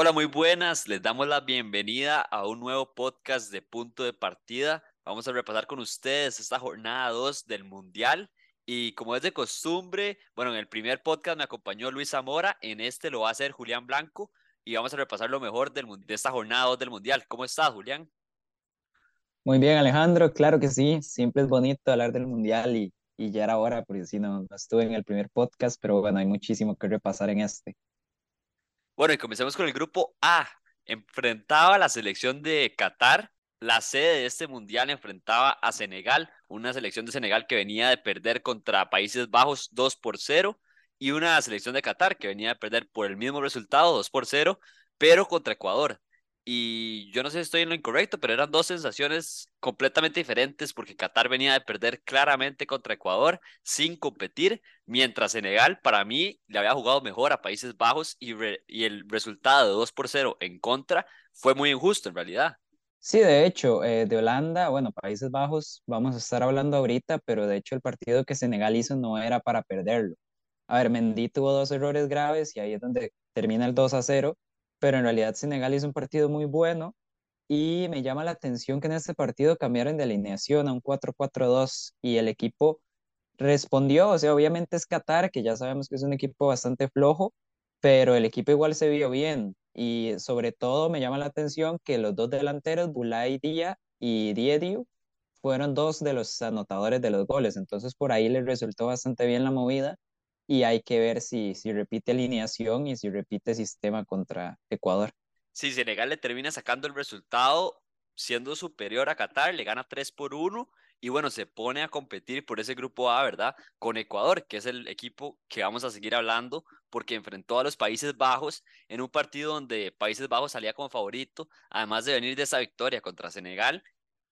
Hola, muy buenas. Les damos la bienvenida a un nuevo podcast de Punto de Partida. Vamos a repasar con ustedes esta jornada 2 del Mundial. Y como es de costumbre, bueno, en el primer podcast me acompañó Luis Zamora, en este lo va a hacer Julián Blanco y vamos a repasar lo mejor del, de esta jornada 2 del Mundial. ¿Cómo estás, Julián? Muy bien, Alejandro, claro que sí, siempre es bonito hablar del Mundial y, ya era hora, porque si no, no estuve en el primer podcast, pero bueno, hay muchísimo que repasar en este. Bueno, y comencemos con el grupo A. Enfrentaba a la selección de Qatar. La sede de este mundial enfrentaba a Senegal, una selección de Senegal que venía de perder contra Países Bajos 2 por 0 y una selección de Qatar que venía de perder por el mismo resultado 2 por 0, pero contra Ecuador y yo no sé si estoy en lo incorrecto, pero eran dos sensaciones completamente diferentes porque Qatar venía de perder claramente contra Ecuador sin competir, mientras Senegal para mí le había jugado mejor a Países Bajos y, y el resultado de 2 por 0 en contra fue muy injusto en realidad. Sí, de hecho, eh, de Holanda, bueno, Países Bajos vamos a estar hablando ahorita, pero de hecho el partido que Senegal hizo no era para perderlo. A ver, Mendy tuvo dos errores graves y ahí es donde termina el 2 a 0 pero en realidad Senegal hizo un partido muy bueno y me llama la atención que en este partido cambiaron de alineación a un 4-4-2 y el equipo respondió, o sea, obviamente es Qatar, que ya sabemos que es un equipo bastante flojo, pero el equipo igual se vio bien y sobre todo me llama la atención que los dos delanteros, Bulay Díaz y Diediu, fueron dos de los anotadores de los goles, entonces por ahí les resultó bastante bien la movida y hay que ver si, si repite alineación y si repite sistema contra Ecuador. Si Senegal le termina sacando el resultado siendo superior a Qatar, le gana 3 por 1 y bueno, se pone a competir por ese grupo A, ¿verdad? Con Ecuador, que es el equipo que vamos a seguir hablando, porque enfrentó a los Países Bajos en un partido donde Países Bajos salía como favorito, además de venir de esa victoria contra Senegal,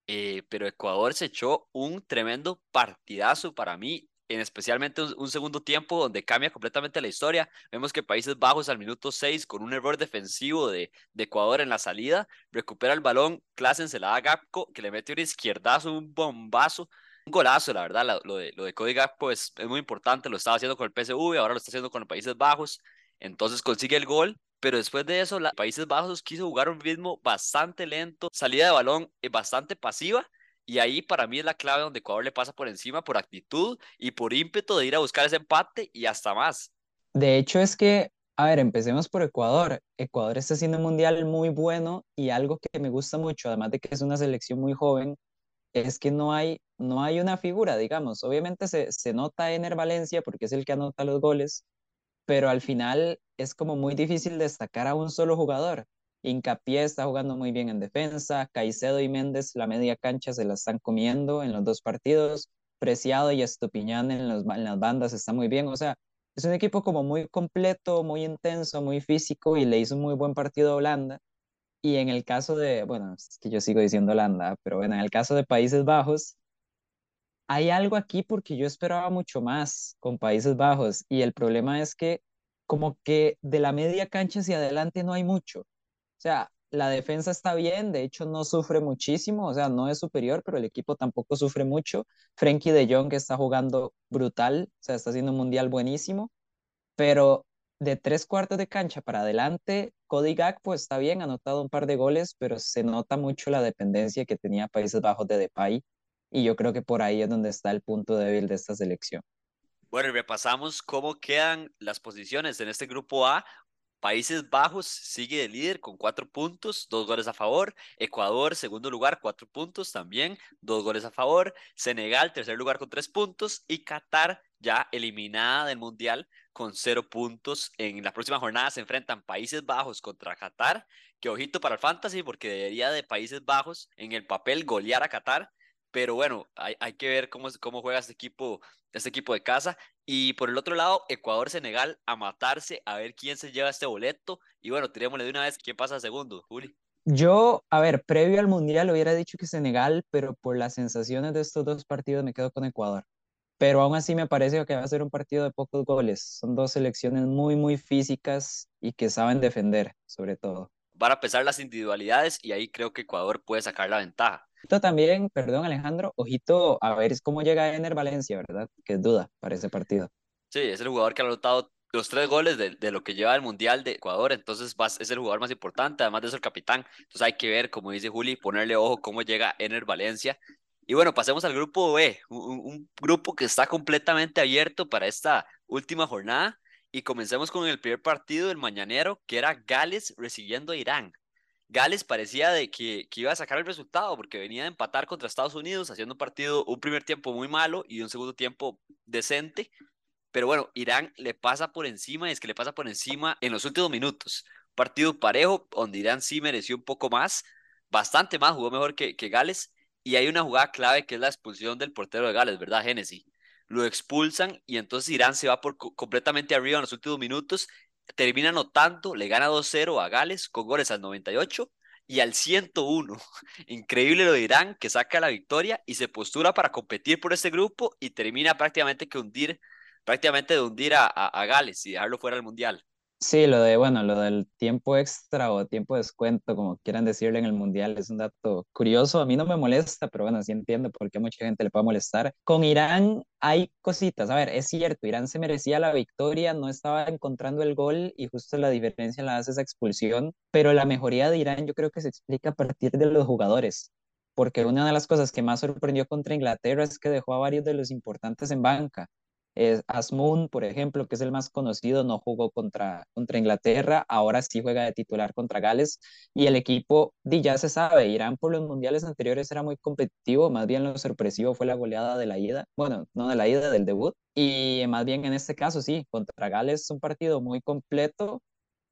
eh, pero Ecuador se echó un tremendo partidazo para mí en especialmente un, segundo tiempo donde cambia completamente la historia. Vemos que Países Bajos al minuto 6 con un error defensivo de, de Ecuador en la salida, recupera el balón, Klassen se la da Gapco, que le mete un izquierdazo, un bombazo, un golazo, la verdad, lo, de, lo de Cody Gapco es, muy importante, lo estaba haciendo con el PSV, ahora lo está haciendo con Países Bajos, entonces consigue el gol, pero después de eso, Países Bajos quiso jugar un ritmo bastante lento, salida de balón eh, bastante pasiva, y ahí para mí es la clave donde Ecuador le pasa por encima por actitud y por ímpetu de ir a buscar ese empate y hasta más. De hecho es que, a ver, empecemos por Ecuador. Ecuador está haciendo un mundial muy bueno y algo que me gusta mucho, además de que es una selección muy joven, es que no hay, no hay una figura, digamos. Obviamente se, se nota Ener Valencia porque es el que anota los goles, pero al final es como muy difícil destacar a un solo jugador. Hincapié está jugando muy bien en defensa. Caicedo y Méndez, la media cancha, se la están comiendo en los dos partidos. Preciado y Estupiñán en, en las bandas está muy bien. O sea, es un equipo como muy completo, muy intenso, muy físico y le hizo un muy buen partido a Holanda. Y en el caso de, bueno, es que yo sigo diciendo Holanda, pero bueno, en el caso de Países Bajos, hay algo aquí porque yo esperaba mucho más con Países Bajos y el problema es que como que de la media cancha hacia adelante no hay mucho. O sea, la defensa está bien, de hecho no sufre muchísimo, o sea, no es superior, pero el equipo tampoco sufre mucho. Frenkie de Jong está jugando brutal, o sea, está haciendo un mundial buenísimo, pero de tres cuartos de cancha para adelante, Cody Gakpo está bien, ha anotado un par de goles, pero se nota mucho la dependencia que tenía Países Bajos de Depay, y yo creo que por ahí es donde está el punto débil de esta selección. Bueno, y repasamos cómo quedan las posiciones en este grupo A. Países Bajos sigue de líder con cuatro puntos, dos goles a favor. Ecuador, segundo lugar, cuatro puntos también, dos goles a favor. Senegal, tercer lugar con tres puntos. Y Qatar, ya eliminada del Mundial, con cero puntos. En la próxima jornada se enfrentan Países Bajos contra Qatar. Que ojito para el Fantasy, porque debería de Países Bajos en el papel golear a Qatar pero bueno, hay, hay que ver cómo, cómo juega este equipo, este equipo de casa. Y por el otro lado, Ecuador-Senegal a matarse, a ver quién se lleva este boleto. Y bueno, tirémosle de una vez quién pasa segundo, Juli. Yo, a ver, previo al Mundial hubiera dicho que Senegal, pero por las sensaciones de estos dos partidos me quedo con Ecuador. Pero aún así me parece que va a ser un partido de pocos goles. Son dos selecciones muy, muy físicas y que saben defender, sobre todo. Van a pesar las individualidades y ahí creo que Ecuador puede sacar la ventaja. Ojito también, perdón Alejandro, ojito a ver cómo llega Ener Valencia, ¿verdad? Que es duda para ese partido. Sí, es el jugador que ha anotado los tres goles de, de, lo que lleva el Mundial de Ecuador, entonces vas, es el jugador más importante, además de ser capitán. Entonces hay que ver, como dice Juli, ponerle ojo cómo llega Ener Valencia. Y bueno, pasemos al grupo B, un, un, grupo que está completamente abierto para esta última jornada. Y comencemos con el primer partido del mañanero, que era Gales recibiendo a Irán. Gales parecía de que, que, iba a sacar el resultado porque venía de empatar contra Estados Unidos, haciendo un partido, un primer tiempo muy malo y un segundo tiempo decente. Pero bueno, Irán le pasa por encima y es que le pasa por encima en los últimos minutos. Partido parejo, donde Irán sí mereció un poco más, bastante más, jugó mejor que, que Gales. Y hay una jugada clave que es la expulsión del portero de Gales, ¿verdad, Genesis? Lo expulsan y entonces Irán se va por completamente arriba en los últimos minutos termina anotando, le gana 2-0 a Gales con goles al 98 y al 101. Increíble lo de Irán que saca la victoria y se postura para competir por este grupo y termina prácticamente que hundir, prácticamente de hundir a, a, a Gales y dejarlo fuera del Mundial. Sí, lo de, bueno, lo del tiempo extra o tiempo descuento, como quieran decirlo en el mundial, es un dato curioso. A mí no me molesta, pero bueno, sí entiendo por qué a mucha gente le puede molestar. Con Irán hay cositas. A ver, es cierto, Irán se merecía la victoria, no estaba encontrando el gol y justo la diferencia la hace esa expulsión, pero la mejoría de Irán yo creo que se explica a partir de los jugadores porque una de las cosas que más sorprendió contra Inglaterra es que dejó a varios de los importantes en banca. Asmoon, por ejemplo, que es el más conocido, no jugó contra, contra Inglaterra, ahora sí juega de titular contra Gales y el equipo, ya se sabe, Irán por los mundiales anteriores era muy competitivo, más bien lo sorpresivo fue la goleada de la ida, bueno, no de la ida, del debut, y más bien en este caso sí, contra Gales es un partido muy completo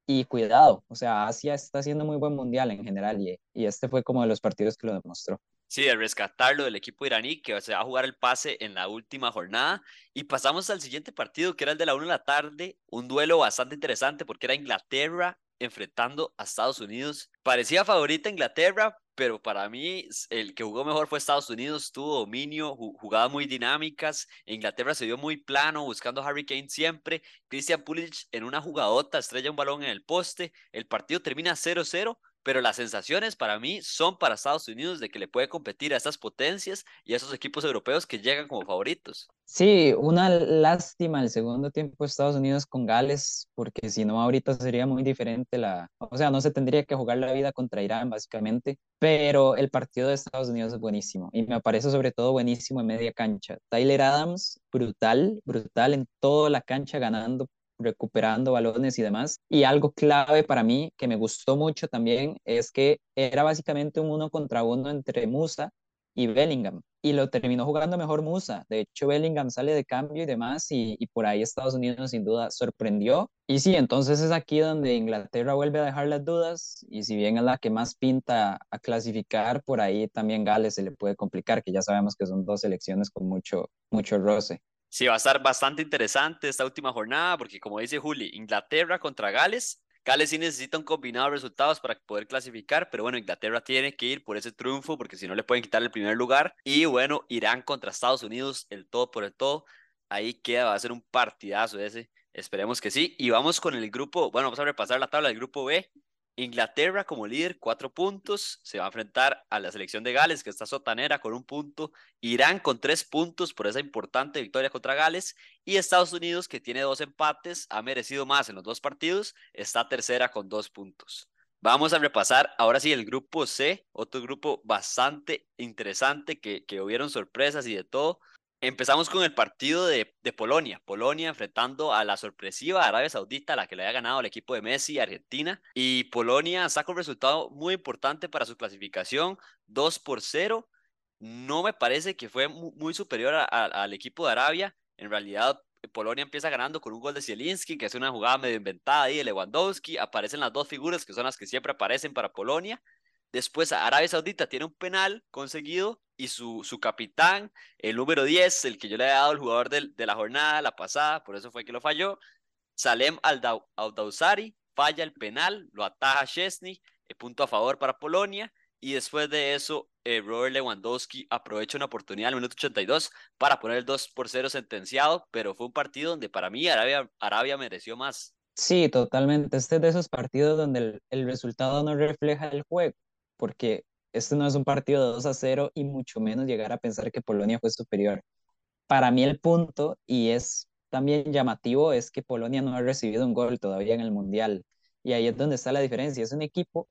y cuidado, o sea, Asia está haciendo muy buen mundial en general y, y este fue como de los partidos que lo demostró. Sí, de rescatarlo del equipo iraní que se va a jugar el pase en la última jornada. Y pasamos al siguiente partido, que era el de la 1 de la tarde, un duelo bastante interesante porque era Inglaterra enfrentando a Estados Unidos. Parecía favorita Inglaterra, pero para mí el que jugó mejor fue Estados Unidos, tuvo dominio, jugadas muy dinámicas, Inglaterra se vio muy plano, buscando Harry Kane siempre, Christian Pulisic en una jugadota estrella un balón en el poste, el partido termina 0-0, pero las sensaciones para mí son para Estados Unidos de que le puede competir a estas potencias y a esos equipos europeos que llegan como favoritos. Sí, una lástima el segundo tiempo de Estados Unidos con Gales, porque si no ahorita sería muy diferente la, o sea, no se tendría que jugar la vida contra Irán básicamente, pero el partido de Estados Unidos es buenísimo y me parece sobre todo buenísimo en media cancha. Tyler Adams, brutal, brutal en toda la cancha ganando recuperando balones y demás. Y algo clave para mí que me gustó mucho también es que era básicamente un uno contra uno entre Musa y Bellingham. Y lo terminó jugando mejor Musa. De hecho, Bellingham sale de cambio y demás. Y, y, por ahí Estados Unidos sin duda sorprendió. Y sí, entonces es aquí donde Inglaterra vuelve a dejar las dudas. Y si bien es la que más pinta a clasificar, por ahí también Gales se le puede complicar, que ya sabemos que son dos selecciones con mucho, mucho roce. Sí, va a estar bastante interesante esta última jornada porque como dice Juli, Inglaterra contra Gales. Gales sí necesita un combinado de resultados para poder clasificar, pero bueno, Inglaterra tiene que ir por ese triunfo porque si no le pueden quitar el primer lugar. Y bueno, Irán contra Estados Unidos, el todo por el todo. Ahí queda, va a ser un partidazo ese. Esperemos que sí. Y vamos con el grupo, bueno, vamos a repasar la tabla del grupo B. Inglaterra como líder, cuatro puntos, se va a enfrentar a la selección de Gales, que está sotanera con un punto, Irán con tres puntos por esa importante victoria contra Gales, y Estados Unidos, que tiene dos empates, ha merecido más en los dos partidos, está tercera con dos puntos. Vamos a repasar ahora sí el grupo C, otro grupo bastante interesante que, que hubieron sorpresas y de todo. Empezamos con el partido de, Polonia. Polonia enfrentando a la sorpresiva Arabia Saudita, la que le había ganado al equipo de Messi, Argentina. Y Polonia saca un resultado muy importante para su clasificación, 2 por 0. No me parece que fue muy, superior al equipo de Arabia. En realidad, Polonia empieza ganando con un gol de Zielinski, que es una jugada medio inventada ahí de Lewandowski. Aparecen las dos figuras que son las que siempre aparecen para Polonia. Después Arabia Saudita tiene un penal conseguido y su, su capitán, el número 10, el que yo le había dado al jugador de, de la jornada, la pasada, por eso fue que lo falló, Salem Al-Dawsari falla el penal, lo ataja Chesney, el punto a favor para Polonia, y después de eso, eh, Robert Lewandowski aprovecha una oportunidad al minuto 82 para poner el 2 por 0 sentenciado, pero fue un partido donde para mí Arabia, Arabia mereció más. Sí, totalmente. Este es de esos partidos donde el, el resultado no refleja el juego porque este no es un partido de 2 a 0 y mucho menos llegar a pensar que Polonia fue superior. Para mí el punto, y es también llamativo es que Polonia no ha recibido un gol todavía en el Mundial. Y ahí es donde está la diferencia. Es un equipo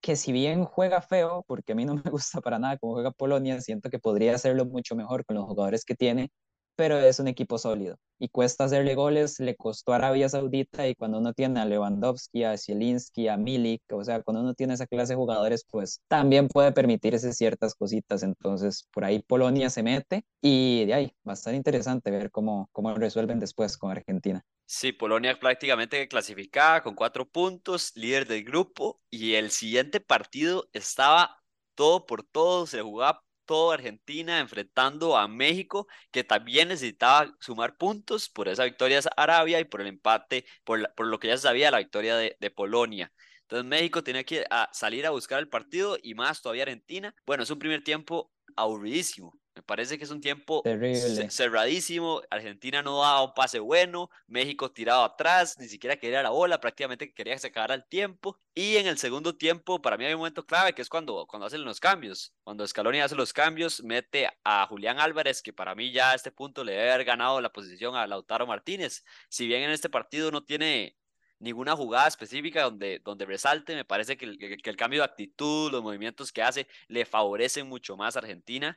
que si bien juega feo, porque a mí no me gusta para nada cómo juega Polonia, siento que podría hacerlo mucho mejor con los jugadores que tiene, pero es un equipo sólido y cuesta hacerle goles, le costó a Arabia Saudita y cuando uno tiene a Lewandowski, a Zielinski, a Milik, o sea, cuando uno tiene esa clase de jugadores, pues también puede permitirse ciertas cositas, entonces por ahí Polonia se mete y de ahí va a estar interesante ver cómo, cómo resuelven después con Argentina. Sí, Polonia prácticamente clasificada con cuatro puntos, líder del grupo y el siguiente partido estaba todo por todo, se jugaba toda Argentina enfrentando a México, que también necesitaba sumar puntos por esa victoria de Arabia y por el empate, por, por lo que ya se sabía, la victoria de, de Polonia. Entonces México tenía que a salir a buscar el partido y más todavía Argentina. Bueno, es un primer tiempo aburridísimo. Me parece que es un tiempo cerradísimo. Argentina no daba un pase bueno. México tirado atrás, ni siquiera quería la bola, prácticamente quería que se acabara el tiempo. Y en el segundo tiempo, para mí hay un momento clave que es cuando, cuando hacen los cambios. Cuando Scaloni hace los cambios, mete a Julián Álvarez, que para mí ya a este punto le debe haber ganado la posición a Lautaro Martínez. Si bien en este partido no tiene ninguna jugada específica donde, donde resalte. Me parece que el, que el, cambio de actitud, los movimientos que hace, le favorecen mucho más a Argentina.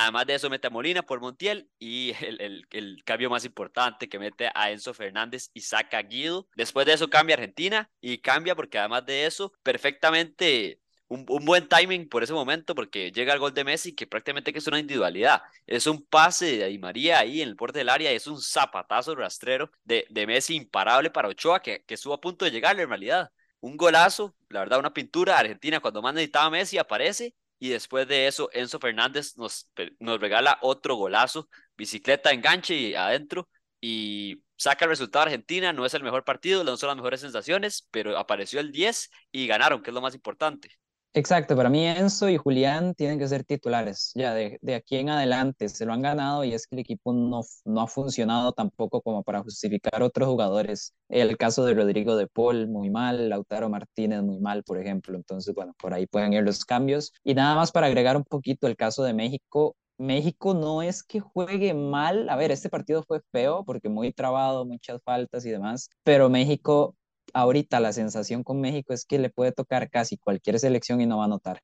Además de eso, mete a Molina por Montiel y el, cambio más importante que mete a Enzo Fernández y saca a Guido. Después de eso cambia Argentina y cambia porque además de eso, perfectamente un, buen timing por ese momento porque llega el gol de Messi que prácticamente es una individualidad. Es un pase de Di María ahí en el borde del área, es un zapatazo rastrero de, de Messi imparable para Ochoa que, que estuvo a punto de llegarle en realidad. Un golazo, la verdad, una pintura. Argentina cuando más necesitaba Messi aparece y después de eso Enzo Fernández nos, nos regala otro golazo, bicicleta, enganche y adentro y saca el resultado Argentina, no es el mejor partido, no son las mejores sensaciones, pero apareció el 10 y ganaron, que es lo más importante. Exacto, para mí Enzo y Julián tienen que ser titulares, ya de, aquí en adelante se lo han ganado y es que el equipo no, no ha funcionado tampoco como para justificar otros jugadores. El caso de Rodrigo de Paul, muy mal, Lautaro Martínez, muy mal, por ejemplo. Entonces, bueno, por ahí pueden ir los cambios. Y nada más para agregar un poquito el caso de México, México no es que juegue mal, a ver, este partido fue feo porque muy trabado, muchas faltas y demás, pero México ahorita la sensación con México es que le puede tocar casi cualquier selección y no va a notar.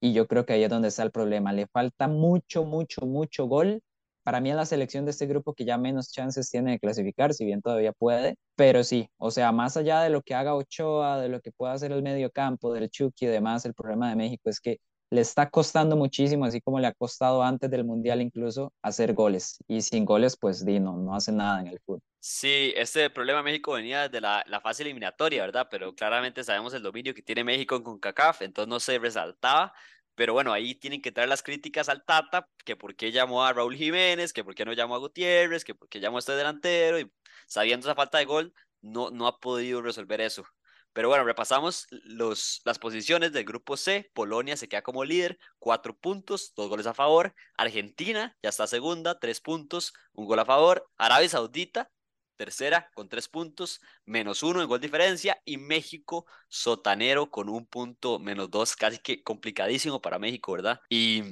Y yo creo que ahí es donde está el problema. Le falta mucho, mucho, mucho gol. Para mí es la selección de este grupo que ya menos chances tiene de clasificar, si bien todavía puede. Pero sí, o sea, más allá de lo que haga Ochoa, de lo que pueda hacer el medio campo, del Chucky y demás, el problema de México es que le está costando muchísimo, así como le ha costado antes del Mundial incluso, hacer goles. Y sin goles, pues Dino no hace nada en el fútbol. Sí, este problema México venía desde la, fase eliminatoria, ¿verdad? Pero claramente sabemos el dominio que tiene México en CONCACAF, entonces no se resaltaba. Pero bueno, ahí tienen que traer las críticas al Tata, que por qué llamó a Raúl Jiménez, que por qué no llamó a Gutiérrez, que por qué llamó a este delantero, y sabiendo esa falta de gol, no, no ha podido resolver eso. Pero bueno, repasamos los, las posiciones del grupo C. Polonia se queda como líder, cuatro puntos, dos goles a favor. Argentina ya está segunda, tres puntos, un gol a favor. Arabia Saudita, tercera, con tres puntos, menos uno en gol diferencia. Y México, sotanero, con un punto, menos dos, casi que complicadísimo para México, ¿verdad? Y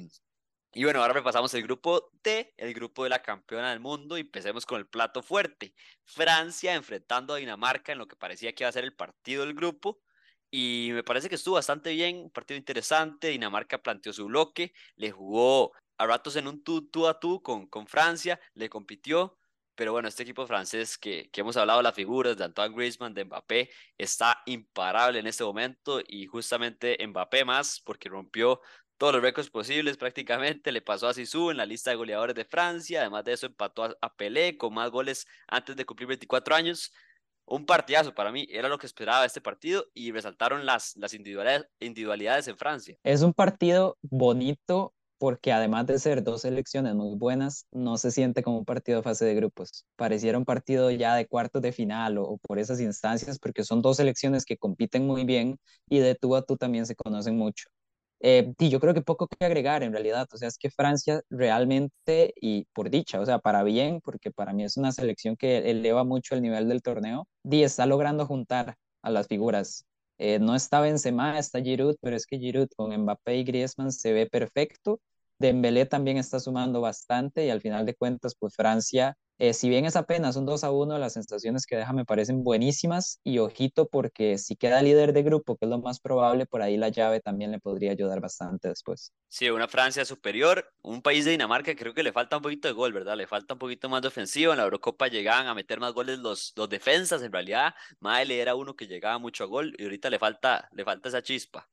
y bueno, ahora repasamos el grupo D, el grupo de la campeona del mundo, y empecemos con el plato fuerte. Francia enfrentando a Dinamarca en lo que parecía que iba a ser el partido del grupo. Y me parece que estuvo bastante bien, un partido interesante. Dinamarca planteó su bloque, le jugó a ratos en un tú, tú a tú con, con Francia, le compitió. Pero bueno, este equipo francés que, que hemos hablado de las figuras de Antoine Griezmann, de Mbappé, está imparable en este momento y justamente Mbappé más porque rompió todos los récords posibles prácticamente. Le pasó a Sisu en la lista de goleadores de Francia. Además de eso, empató a, Pelé con más goles antes de cumplir 24 años. Un partidazo para mí, era lo que esperaba este partido y resaltaron las, las individualidades, individualidades en Francia. Es un partido bonito porque además de ser dos selecciones muy buenas, no se siente como un partido de fase de grupos. Pareciera un partido ya de cuartos de final o, o, por esas instancias, porque son dos selecciones que compiten muy bien y de tú a tú también se conocen mucho. Eh, y yo creo que poco que agregar en realidad, o sea, es que Francia realmente, y por dicha, o sea, para bien, porque para mí es una selección que eleva mucho el nivel del torneo, y está logrando juntar a las figuras. Eh, no está Benzema, está Giroud, pero es que Giroud con Mbappé y Griezmann se ve perfecto, Dembélé también está sumando bastante y al final de cuentas, pues Francia, eh, si bien es apenas un 2 a 1, las sensaciones que deja me parecen buenísimas y ojito porque si queda líder de grupo, que es lo más probable, por ahí la llave también le podría ayudar bastante después. Sí, una Francia superior, un país de Dinamarca creo que le falta un poquito de gol, ¿verdad? Le falta un poquito más de ofensivo, en la Eurocopa llegaban a meter más goles los, los defensas, en realidad, Maele era uno que llegaba mucho a gol y ahorita le falta, le falta esa chispa.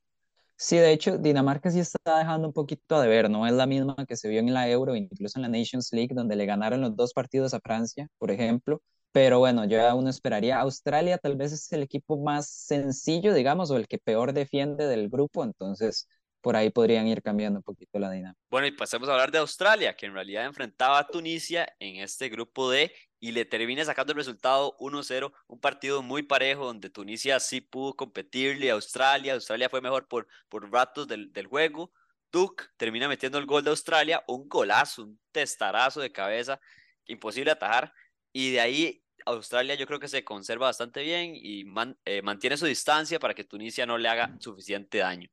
Sí, de hecho, Dinamarca sí está dejando un poquito de ver, no es la misma que se vio en la Euro, incluso en la Nations League, donde le ganaron los dos partidos a Francia, por ejemplo. Pero bueno, ya uno esperaría. Australia tal vez es el equipo más sencillo, digamos, o el que peor defiende del grupo, entonces por ahí podrían ir cambiando un poquito la dinámica. Bueno, y pasemos a hablar de Australia, que en realidad enfrentaba a Tunisia en este grupo D y le termina sacando el resultado 1-0, un partido muy parejo donde Tunisia sí pudo competirle a Australia, Australia fue mejor por, por ratos del, del juego, Duke termina metiendo el gol de Australia, un golazo, un testarazo de cabeza, imposible atajar, y de ahí Australia yo creo que se conserva bastante bien y eh, mantiene su distancia para que Tunisia no le haga suficiente daño.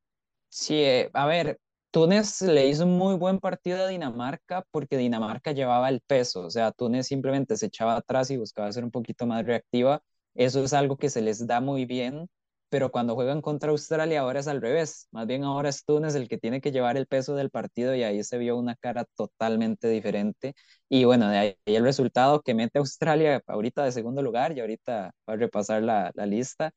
Sí, eh, a ver, Túnez le hizo un muy buen partido a Dinamarca porque Dinamarca llevaba el peso, o sea, Túnez simplemente se echaba atrás y buscaba ser un poquito más reactiva. Eso es algo que se les da muy bien, pero cuando juegan contra Australia ahora es al revés. Más bien ahora es Túnez el que tiene que llevar el peso del partido y ahí se vio una cara totalmente diferente. Y bueno, de ahí el resultado que mete Australia ahorita de segundo lugar y ahorita va a repasar la, la lista.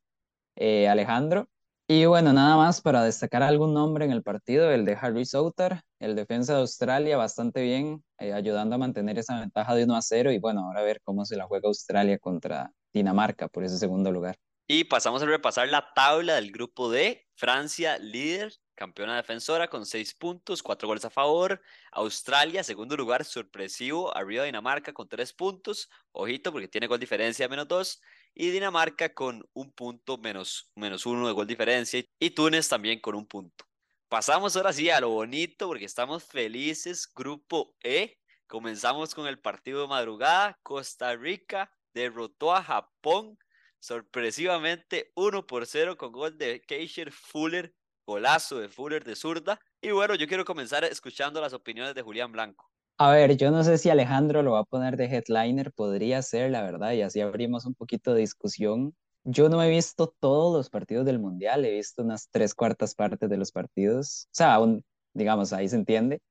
Eh, Alejandro, y bueno, nada más para destacar algún nombre en el partido, el de Harry Souter, el defensa de Australia, bastante bien, eh, ayudando a mantener esa ventaja de 1 a 0. Y bueno, ahora a ver cómo se la juega Australia contra Dinamarca por ese segundo lugar. Y pasamos a repasar la tabla del grupo D. Francia, líder, campeona defensora con seis puntos, cuatro goles a favor. Australia, segundo lugar, sorpresivo, arriba Dinamarca con tres puntos. Ojito, porque tiene gol diferencia menos dos y Dinamarca con un punto menos, menos uno de gol diferencia y Túnez también con un punto. Pasamos ahora sí a lo bonito porque estamos felices. Grupo E. Comenzamos con el partido de madrugada. Costa Rica derrotó a Japón sorpresivamente 1 por 0 con gol de Keisher Fuller, golazo de Fuller de zurda. Y bueno, yo quiero comenzar escuchando las opiniones de Julián Blanco. A ver, yo no sé si Alejandro lo va a poner de headliner, podría ser, la verdad, y así abrimos un poquito de discusión. Yo no he visto todos los partidos del Mundial, he visto unas tres cuartas partes de los partidos, o sea, aún, digamos, ahí se entiende,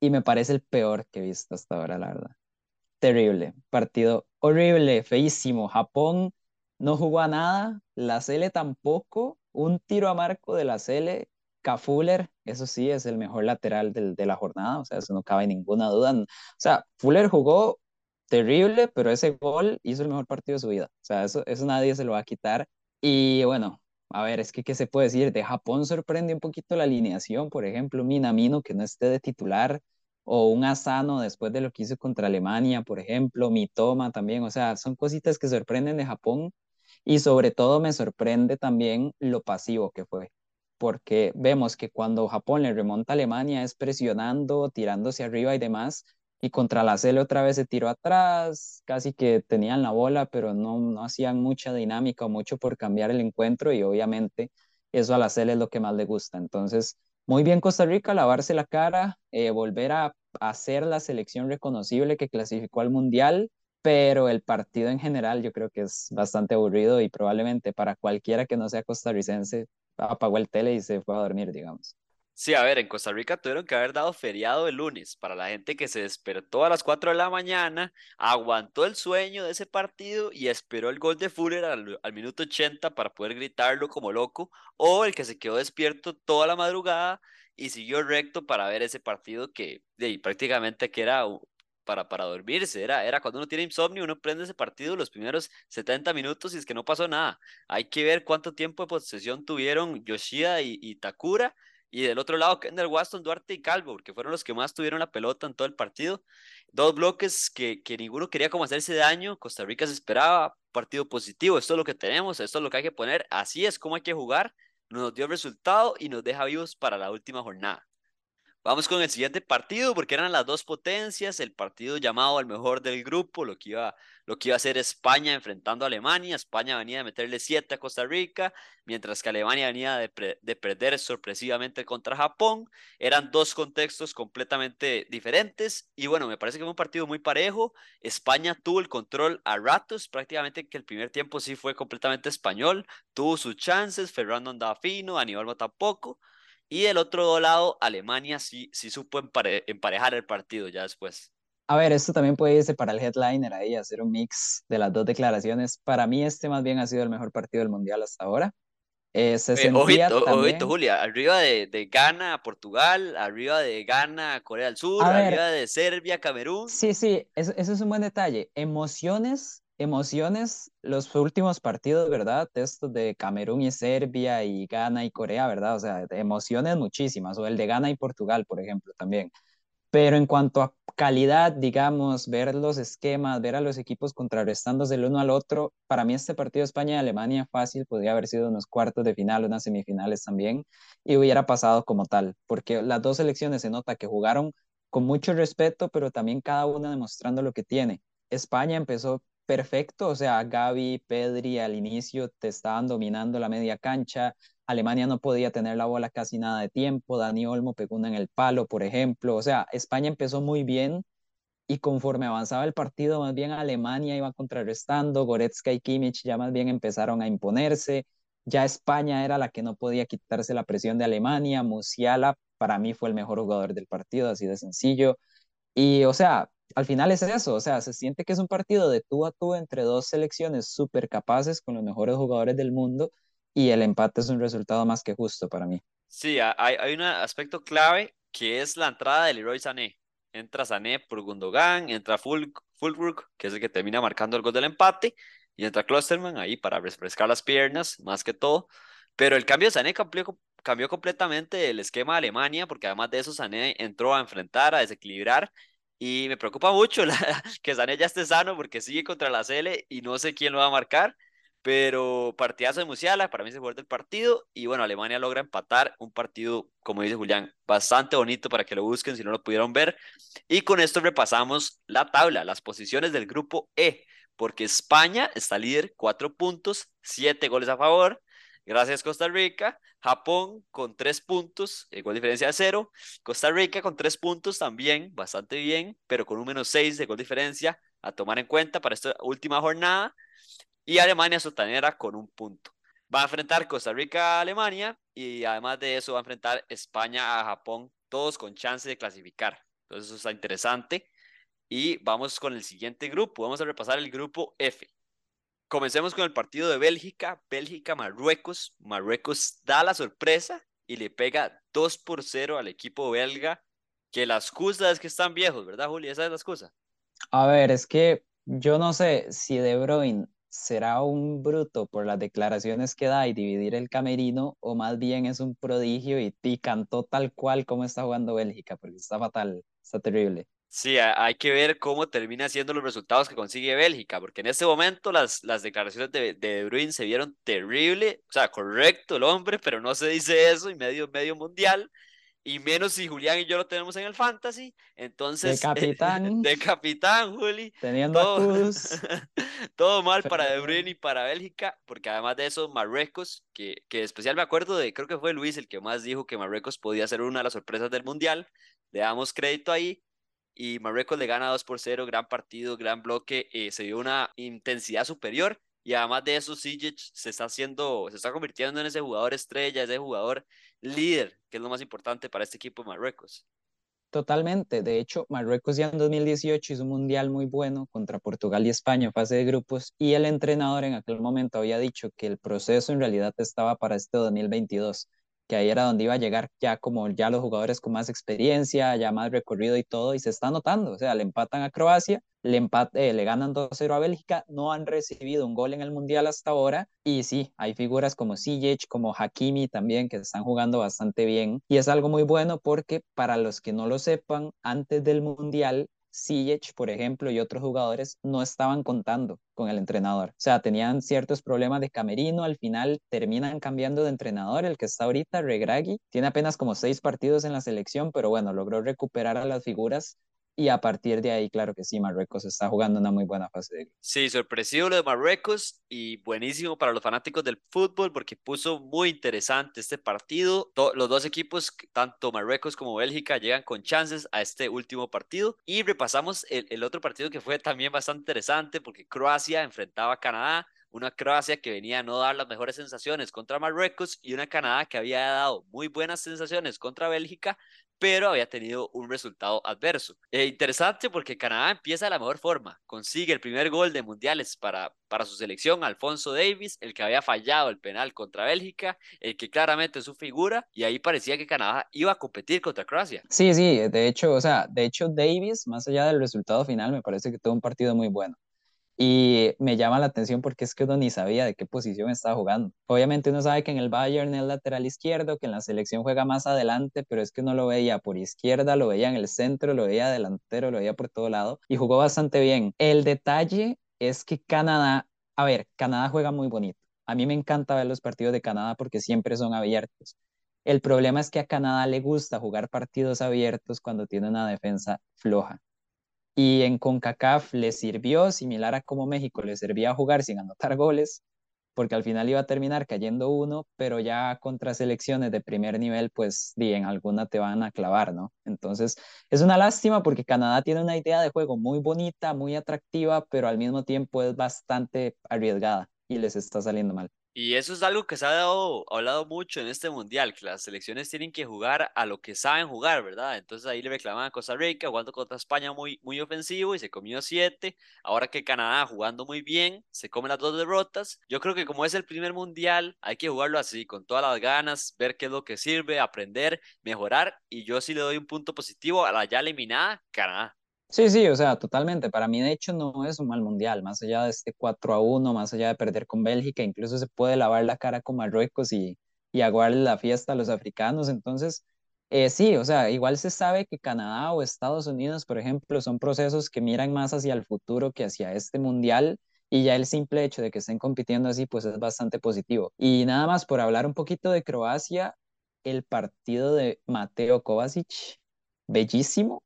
y me parece el peor que he visto hasta ahora, la verdad. Terrible, partido horrible, feísimo. Japón no jugó a nada, la Sele tampoco, un tiro a marco de la Sele Fuller, eso sí, es el mejor lateral de la jornada, o sea, eso no cabe ninguna duda. O sea, Fuller jugó terrible, pero ese gol hizo el mejor partido de su vida. O sea, eso, eso nadie se lo va a quitar. Y bueno, a ver, es que, ¿qué se puede decir? De Japón sorprende un poquito la alineación, por ejemplo, Minamino que no esté de titular, o un Asano después de lo que hizo contra Alemania, por ejemplo, Mitoma también, o sea, son cositas que sorprenden de Japón y sobre todo me sorprende también lo pasivo que fue porque vemos que cuando Japón le remonta a Alemania es presionando, tirándose arriba y demás, y contra la Cele otra vez se tiró atrás, casi que tenían la bola, pero no, no hacían mucha dinámica o mucho por cambiar el encuentro, y obviamente eso a la Cele es lo que más le gusta. Entonces, muy bien Costa Rica, lavarse la cara, eh, volver a hacer la selección reconocible que clasificó al Mundial, pero el partido en general yo creo que es bastante aburrido y probablemente para cualquiera que no sea costarricense apagó el tele y se fue a dormir, digamos. Sí, a ver, en Costa Rica tuvieron que haber dado feriado el lunes para la gente que se despertó a las 4 de la mañana, aguantó el sueño de ese partido y esperó el gol de Fuller al, minuto 80 para poder gritarlo como loco, o el que se quedó despierto toda la madrugada y siguió recto para ver ese partido que prácticamente que era para, para dormirse. Era, era cuando uno tiene insomnio, uno prende ese partido los primeros 70 minutos y es que no pasó nada. Hay que ver cuánto tiempo de posesión tuvieron Yoshida y, Takura. Y del otro lado, Kendall Waston, Duarte y Calvo, porque fueron los que más tuvieron la pelota en todo el partido. Dos bloques que, que ninguno quería como hacerse daño. Costa Rica se esperaba partido positivo. Esto es lo que tenemos, esto es lo que hay que poner. Así es como hay que jugar. Nos dio resultado y nos deja vivos para la última jornada. Vamos con el siguiente partido, porque eran las dos potencias, el partido llamado al mejor del grupo, lo que iba, lo que iba a ser España enfrentando a Alemania. España venía de meterle 7 a Costa Rica, mientras que Alemania venía de, de, perder sorpresivamente contra Japón. Eran dos contextos completamente diferentes y bueno, me parece que fue un partido muy parejo. España tuvo el control a ratos, prácticamente que el primer tiempo sí fue completamente español, tuvo sus chances, Fernando andaba fino, Aníbal tampoco. Y del otro lado, Alemania sí, sí supo emparejar el partido ya después. A ver, esto también puede irse para el headliner ahí, hacer un mix de las dos declaraciones. Para mí este más bien ha sido el mejor partido del Mundial hasta ahora. Eh, se eh, ojito, ojito, Julia, arriba de, de, Ghana, Portugal, arriba de Ghana, Corea del Sur, arriba de Serbia, Camerún. Sí, sí, eso, eso es un buen detalle. Emociones emociones los últimos partidos, ¿verdad? Estos de Camerún y Serbia y Ghana y Corea, ¿verdad? O sea, emociones muchísimas, o el de Ghana y Portugal, por ejemplo, también. Pero en cuanto a calidad, digamos, ver los esquemas, ver a los equipos contrarrestándose el uno al otro, para mí este partido España y Alemania fácil podría haber sido unos cuartos de final, unas semifinales también, y hubiera pasado como tal, porque las dos selecciones se nota que jugaron con mucho respeto, pero también cada una demostrando lo que tiene. España empezó perfecto, o sea, Gaby, Pedri al inicio te estaban dominando la media cancha, Alemania no podía tener la bola casi nada de tiempo, Dani Olmo pegó una en el palo, por ejemplo, o sea, España empezó muy bien y conforme avanzaba el partido, más bien Alemania iba contrarrestando, Goretzka y Kimmich ya más bien empezaron a imponerse, ya España era la que no podía quitarse la presión de Alemania, Musiala para mí fue el mejor jugador del partido, así de sencillo, y o sea, al final es eso, o sea, se siente que es un partido de tú a tú entre dos selecciones súper capaces con los mejores jugadores del mundo y el empate es un resultado más que justo para mí. Sí, hay, hay un aspecto clave que es la entrada de Leroy Sané. Entra Sané por Gundogan, entra Fulbrook, que es el que termina marcando el gol del empate, y entra Klosterman ahí para refrescar las piernas, más que todo. Pero el cambio de Sané cambió, cambió completamente el esquema de Alemania, porque además de eso Sané entró a enfrentar, a desequilibrar, y me preocupa mucho la, que Sané ya esté sano porque sigue contra la CL y no sé quién lo va a marcar. Pero partidazo de Musiala, para mí se fue del partido. Y bueno, Alemania logra empatar un partido, como dice Julián, bastante bonito para que lo busquen si no lo pudieron ver. Y con esto repasamos la tabla, las posiciones del grupo E, porque España está líder, cuatro puntos, siete goles a favor. Gracias Costa Rica. Japón con tres puntos, igual diferencia de cero. Costa Rica con tres puntos también, bastante bien, pero con un menos seis de gol diferencia a tomar en cuenta para esta última jornada. Y Alemania sotanera con un punto. Va a enfrentar Costa Rica a Alemania y además de eso va a enfrentar España a Japón, todos con chance de clasificar. Entonces eso está interesante. Y vamos con el siguiente grupo. Vamos a repasar el grupo F. Comencemos con el partido de Bélgica, Bélgica-Marruecos. Marruecos da la sorpresa y le pega 2 por 0 al equipo belga, que la excusa es que están viejos, ¿verdad, Juli? Esa es la excusa. A ver, es que yo no sé si De Bruyne será un bruto por las declaraciones que da y dividir el camerino, o más bien es un prodigio y, y cantó tal cual como está jugando Bélgica, porque está fatal, está terrible. Sí, hay que ver cómo termina siendo los resultados que consigue Bélgica, porque en este momento las, las declaraciones de, de, Bruyne se vieron terrible, o sea, correcto el hombre, pero no se dice eso y medio, medio mundial, y menos si Julián y yo lo tenemos en el fantasy, entonces... De capitán. de capitán, Juli. Teniendo todo, todo mal para De Bruyne y para Bélgica, porque además de eso, Marruecos, que, que especial me acuerdo de, creo que fue Luis el que más dijo que Marruecos podía ser una de las sorpresas del mundial, le damos crédito ahí, y Marruecos le gana 2 por 0, gran partido, gran bloque, eh, se dio una intensidad superior y además de eso Sijic se está haciendo, se está convirtiendo en ese jugador estrella, ese jugador líder, que es lo más importante para este equipo de Marruecos. Totalmente, de hecho Marruecos ya en 2018 hizo un mundial muy bueno contra Portugal y España en fase de grupos y el entrenador en aquel momento había dicho que el proceso en realidad estaba para este 2022 que ahí era donde iba a llegar ya como ya los jugadores con más experiencia, ya más recorrido y todo, y se está notando, o sea, le empatan a Croacia, le, empate, le ganan 2-0 a Bélgica, no han recibido un gol en el Mundial hasta ahora, y sí, hay figuras como Sijic, como Hakimi también, que están jugando bastante bien, y es algo muy bueno porque para los que no lo sepan, antes del Mundial, Ziyech, por ejemplo, y otros jugadores no estaban contando con el entrenador. O sea, tenían ciertos problemas de camerino, al final terminan cambiando de entrenador, el que está ahorita, Regragui, tiene apenas como seis partidos en la selección, pero bueno, logró recuperar a las figuras y a partir de ahí, claro que sí, Marruecos está jugando una muy buena fase de Sí, sorpresivo lo de Marruecos y buenísimo para los fanáticos del fútbol porque puso muy interesante este partido. los dos equipos, tanto Marruecos como Bélgica, llegan con chances a este último partido. Y repasamos el, el otro partido que fue también bastante interesante porque Croacia enfrentaba a Canadá una Croacia que venía a no dar las mejores sensaciones contra Marruecos y una Canadá que había dado muy buenas sensaciones contra Bélgica, pero había tenido un resultado adverso. E interesante porque Canadá empieza de la mejor forma, consigue el primer gol de mundiales para, para su selección, Alfonso Davis, el que había fallado el penal contra Bélgica, el que claramente es su figura, y ahí parecía que Canadá iba a competir contra Croacia. Sí, sí, de hecho, o sea, de hecho Davis, más allá del resultado final, me parece que tuvo un partido muy bueno. Y me llama la atención porque es que uno ni sabía de qué posición estaba jugando. Obviamente uno sabe que en el Bayern es lateral izquierdo, que en la selección juega más adelante, pero es que uno lo veía por izquierda, lo veía en el centro, lo veía delantero, lo veía por todo lado y jugó bastante bien. El detalle es que Canadá, a ver, Canadá juega muy bonito. A mí me encanta ver los partidos de Canadá porque siempre son abiertos. El problema es que a Canadá le gusta jugar partidos abiertos cuando tiene una defensa floja. Y en CONCACAF le sirvió, similar a como México le servía jugar sin anotar goles, porque al final iba a terminar cayendo uno, pero ya contra selecciones de primer nivel, pues en alguna te van a clavar, ¿no? Entonces, es una lástima porque Canadá tiene una idea de juego muy bonita, muy atractiva, pero al mismo tiempo es bastante arriesgada y les está saliendo mal. Y eso es algo que se ha dado, hablado mucho en este mundial, que las selecciones tienen que jugar a lo que saben jugar, ¿verdad? Entonces ahí le reclaman a Costa Rica jugando contra España muy, muy ofensivo y se comió siete. Ahora que Canadá jugando muy bien, se come las dos derrotas. Yo creo que como es el primer mundial, hay que jugarlo así, con todas las ganas, ver qué es lo que sirve, aprender, mejorar. Y yo sí le doy un punto positivo a la ya eliminada Canadá. Sí, sí, o sea, totalmente. Para mí, de hecho, no es un mal mundial. Más allá de este 4 a 1, más allá de perder con Bélgica, incluso se puede lavar la cara con Marruecos y, y aguarle la fiesta a los africanos. Entonces, eh, sí, o sea, igual se sabe que Canadá o Estados Unidos, por ejemplo, son procesos que miran más hacia el futuro que hacia este mundial. Y ya el simple hecho de que estén compitiendo así, pues es bastante positivo. Y nada más por hablar un poquito de Croacia, el partido de Mateo Kovacic, bellísimo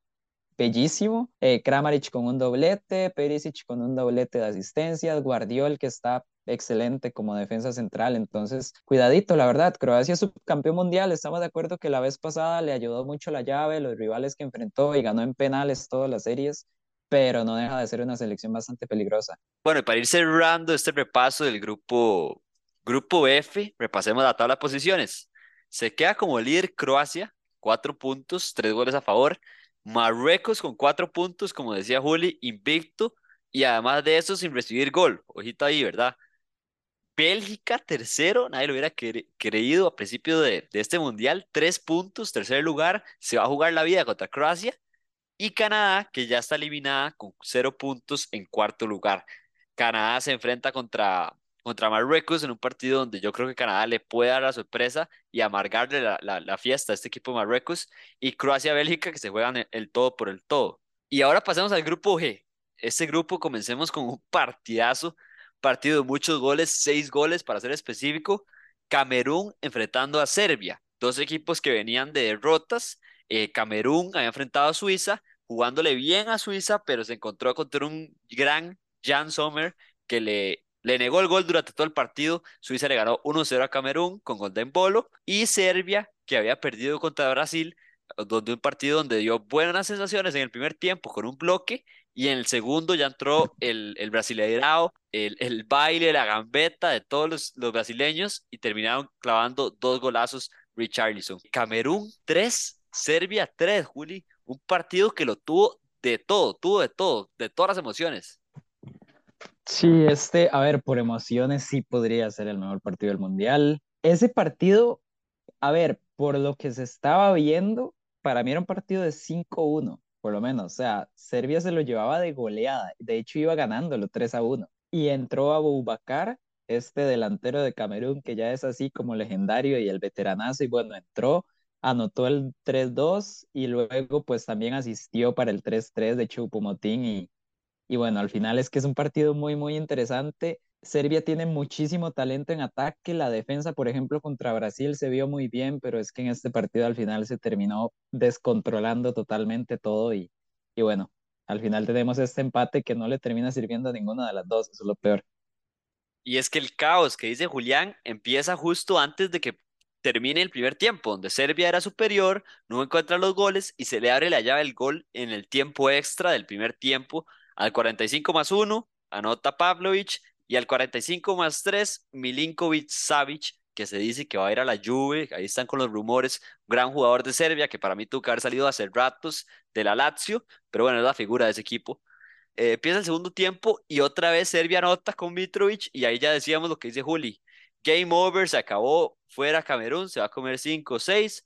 bellísimo. Eh, Kramaric con un doblete, Perisic con un doblete de asistencias, Guardiol que está excelente como defensa central. Entonces, cuidadito, la verdad, Croacia es subcampeón mundial. Estamos de acuerdo que la vez pasada le ayudó mucho la llave, los rivales que enfrentó y ganó en penales todas las series, pero no deja de ser una selección bastante peligrosa. Bueno, y para ir cerrando este repaso del grupo, grupo F, repasemos la tabla de posiciones. Se queda como líder Croacia, cuatro puntos, tres goles a favor. Marruecos con cuatro puntos, como decía Juli, invicto y además de eso sin recibir gol. Ojito ahí, ¿verdad? Bélgica, tercero, nadie lo hubiera creído a principio de, de, este mundial, tres puntos, tercer lugar, se va a jugar la vida contra Croacia. Y Canadá, que ya está eliminada con cero puntos en cuarto lugar. Canadá se enfrenta contra contra Marruecos en un partido donde yo creo que Canadá le puede dar la sorpresa y amargarle la, la, fiesta a este equipo de Marruecos y Croacia-Bélgica que se juegan el, todo por el todo. Y ahora pasemos al grupo G. Este grupo comencemos con un partidazo, partido de muchos goles, seis goles para ser específico. Camerún enfrentando a Serbia, dos equipos que venían de derrotas. Eh, Camerún había enfrentado a Suiza, jugándole bien a Suiza, pero se encontró contra un gran Jan Sommer que le le negó el gol durante todo el partido. Suiza le ganó 1-0 a Camerún con gol de Embolo. Y Serbia, que había perdido contra Brasil, donde un partido donde dio buenas sensaciones en el primer tiempo con un bloque. Y en el segundo ya entró el, el brasileirao, el, el baile, la gambeta de todos los, los brasileños y terminaron clavando dos golazos Richarlison. Camerún 3, Serbia 3, Juli. Un partido que lo tuvo de todo, tuvo de todo, de todas las emociones. Sí, este, a ver, por emociones sí podría ser el mejor partido del mundial. Ese partido, a ver, por lo que se estaba viendo, para mí era un partido de 5-1, por lo menos. O sea, Serbia se lo llevaba de goleada. De hecho, iba ganándolo 3-1. Y entró Abubakar, este delantero de Camerún, que ya es así como legendario y el veteranazo. Y bueno, entró anotó el 3-2 y luego pues también asistió para el 3-3 de Choupo-Moting y, y bueno, al final es que es un partido muy, muy interesante. Serbia tiene muchísimo talento en ataque, la defensa, por ejemplo, contra Brasil se vio muy bien, pero es que en este partido al final se terminó descontrolando totalmente todo y, y bueno, al final tenemos este empate que no le termina sirviendo a ninguna de las dos, eso es lo peor. Y es que el caos que dice Julián empieza justo antes de que termine el primer tiempo, donde Serbia era superior, no encuentra los goles y se le abre la llave del gol en el tiempo extra del primer tiempo. Al 45 más 1, anota Pavlovic y al 45 más 3, Milinkovic Savic, que se dice que va a ir a la Juve, ahí están con los rumores, gran jugador de Serbia, que para mí tuvo que haber salido hace ratos de la Lazio, pero bueno, es la figura de ese equipo. Eh, empieza el segundo tiempo y otra vez Serbia anota con Mitrovic y ahí ya decíamos lo que dice Juli. Game over, se acabó, fuera Camerún, se va a comer 5 o 6,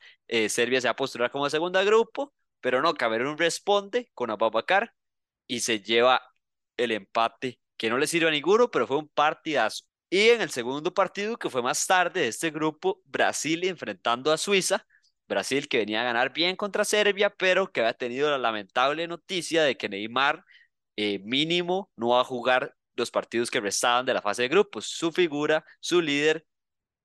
Serbia se va a postular como segunda grupo, pero no, Camerún responde con Ababacar y se lleva el empate, que no le sirve a ninguno, pero fue un partidazo. Y en el segundo partido, que fue más tarde de este grupo, Brasil enfrentando a Suiza, Brasil que venía a ganar bien contra Serbia, pero que había tenido la lamentable noticia de que Neymar eh, mínimo no va a jugar los partidos que restaban de la fase de grupos. Su figura, su líder,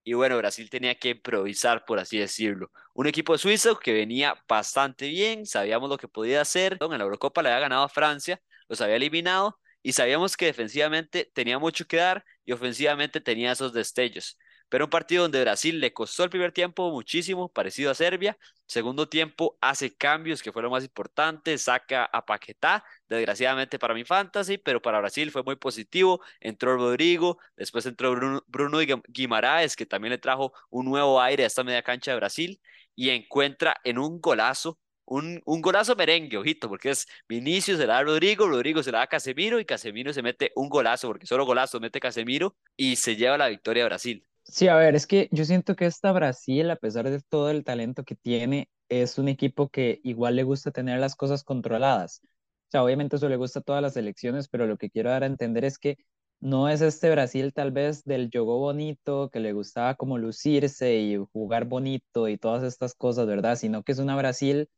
y bueno, Brasil tenía que improvisar, por así decirlo. Un equipo suizo que venía bastante bien, sabíamos lo que podía hacer. En la Eurocopa le había ganado a Francia, los había eliminado y sabíamos que defensivamente tenía mucho que dar y ofensivamente tenía esos destellos. Pero un partido donde Brasil le costó el primer tiempo muchísimo, parecido a Serbia. Segundo tiempo hace cambios, que fue lo más importante, saca a Paquetá, desgraciadamente para mi fantasy, pero para Brasil fue muy positivo. Entró Rodrigo, después entró Bruno, Bruno Guimaraes, que también le trajo un nuevo aire a esta media cancha de Brasil, y encuentra en un golazo un, un, golazo merengue, ojito, porque es Vinicius se la da a Rodrigo, Rodrigo se la da a Casemiro y Casemiro se mete un golazo, porque solo golazo mete Casemiro y se lleva la victoria a Brasil. Sí, a ver, es que yo siento que esta Brasil, a pesar de todo el talento que tiene, es un equipo que igual le gusta tener las cosas controladas. O sea, obviamente eso le gusta a todas las elecciones, pero lo que quiero dar a entender es que no es este Brasil tal vez del jogó bonito, que le gustaba como lucirse y jugar bonito y todas estas cosas, ¿verdad? Sino que es una Brasil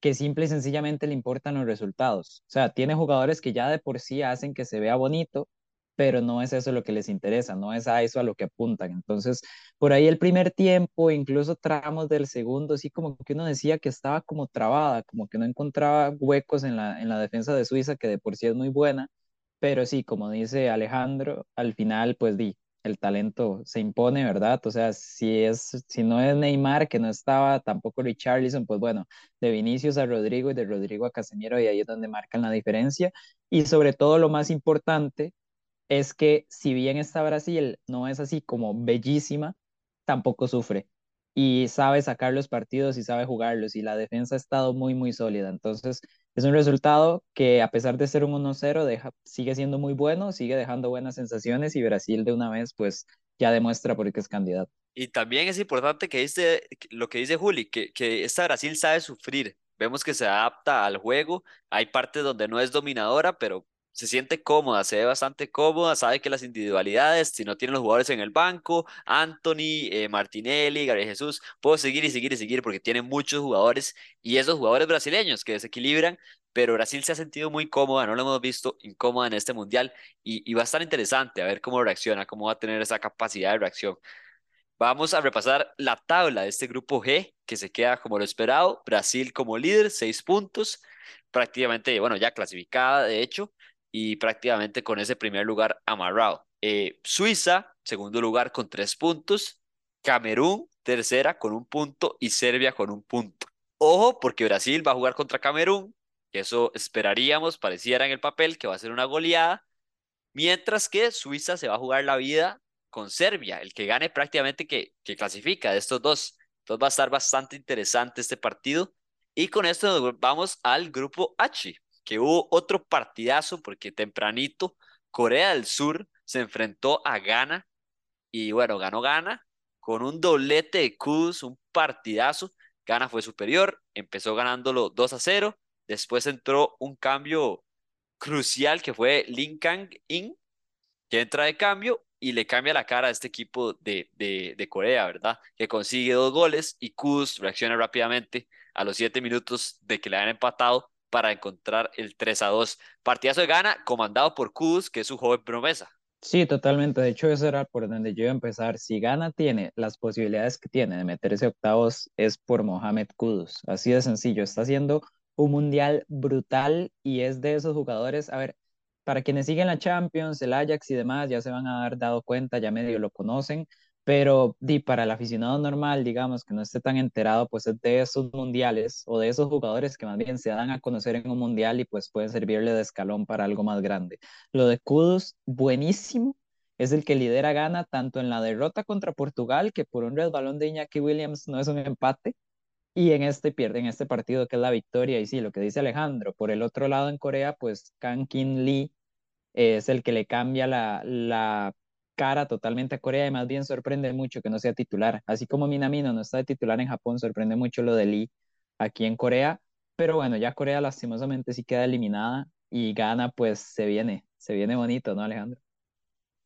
que simple y sencillamente le importan los resultados. O sea, tiene jugadores que ya de por sí hacen que se vea bonito, pero no es eso lo que les interesa, no es a eso a lo que apuntan. Entonces, por ahí el primer tiempo, incluso tramos del segundo, sí como que uno decía que estaba como trabada, como que no encontraba huecos en la, en la defensa de Suiza, que de por sí es muy buena, pero sí, como dice Alejandro, al final, pues di, el talento se impone, ¿verdad? O sea, si, es, si no es Neymar, que no estaba, tampoco Richarlison, pues bueno, de Vinicius a Rodrigo y de Rodrigo a Casemiro, y ahí es donde marcan la diferencia. Y sobre todo lo más importante, es que si bien esta Brasil no es así como bellísima, tampoco sufre y sabe sacar los partidos y sabe jugarlos y la defensa ha estado muy muy sólida. Entonces es un resultado que a pesar de ser un 1-0 deja, sigue siendo muy bueno, sigue dejando buenas sensaciones y Brasil de una vez pues ya demuestra por qué es candidato. Y también es importante que dice lo que dice Juli, que, que esta Brasil sabe sufrir. Vemos que se adapta al juego, hay partes donde no es dominadora, pero se siente cómoda, se ve bastante cómoda, sabe que las individualidades, si no tiene los jugadores en el banco, Anthony, eh, Martinelli, Gabriel Jesús, puedo seguir y seguir y seguir porque tiene muchos jugadores y esos jugadores brasileños que desequilibran, pero Brasil se ha sentido muy cómoda, no lo hemos visto incómoda en este mundial y, y va a estar interesante a ver cómo reacciona, cómo va a tener esa capacidad de reacción. Vamos a repasar la tabla de este grupo G, que se queda como lo esperado. Brasil como líder, seis puntos, prácticamente, bueno, ya clasificada, de hecho y prácticamente con ese primer lugar amarrado. Eh, Suiza, segundo lugar con tres puntos. Camerún, tercera con un punto y Serbia con un punto. Ojo, porque Brasil va a jugar contra Camerún, eso esperaríamos, pareciera en el papel que va a ser una goleada, mientras que Suiza se va a jugar la vida con Serbia, el que gane prácticamente que, que clasifica de estos dos. Entonces va a estar bastante interesante este partido. Y con esto nos vamos al grupo H, que hubo otro partidazo porque tempranito Corea del Sur se enfrentó a Ghana y bueno, ganó Ghana con un doblete de Kudus, un partidazo. Ghana fue superior, empezó ganándolo 2 a 0, después entró un cambio crucial que fue Lin Kang In, que entra de cambio y le cambia la cara a este equipo de, de, Corea, ¿verdad? Que consigue dos goles y Kuz reacciona rápidamente a los siete minutos de que le han empatado para encontrar el 3 a 2. Partidazo de gana comandado por Kuz, que es su joven promesa. Sí, totalmente. De hecho, eso era por donde yo iba a empezar. Si Gana tiene las posibilidades que tiene de meterse octavos, es por Mohamed Kudus. Así de sencillo. Está haciendo un mundial brutal y es de esos jugadores. A ver, para quienes siguen la Champions, el Ajax y demás, ya se van a haber dado cuenta, ya medio lo conocen, pero di, para el aficionado normal, digamos, que no esté tan enterado, pues es de esos mundiales o de esos jugadores que más bien se dan a conocer en un mundial y pues pueden servirle de escalón para algo más grande. Lo de Kudus, buenísimo, es el que lidera gana tanto en la derrota contra Portugal, que por un resbalón de Iñaki Williams no es un empate, y en este pierde, en este partido que es la victoria. Y sí, lo que dice Alejandro, por el otro lado en Corea, pues Kang Kin Lee es el que le cambia la, la cara totalmente a Corea y más bien sorprende mucho que no sea titular. Así como Minamino no está de titular en Japón, sorprende mucho lo de Lee aquí en Corea. Pero bueno, ya Corea lastimosamente sí queda eliminada y gana, pues se viene, se viene bonito, ¿no, Alejandro?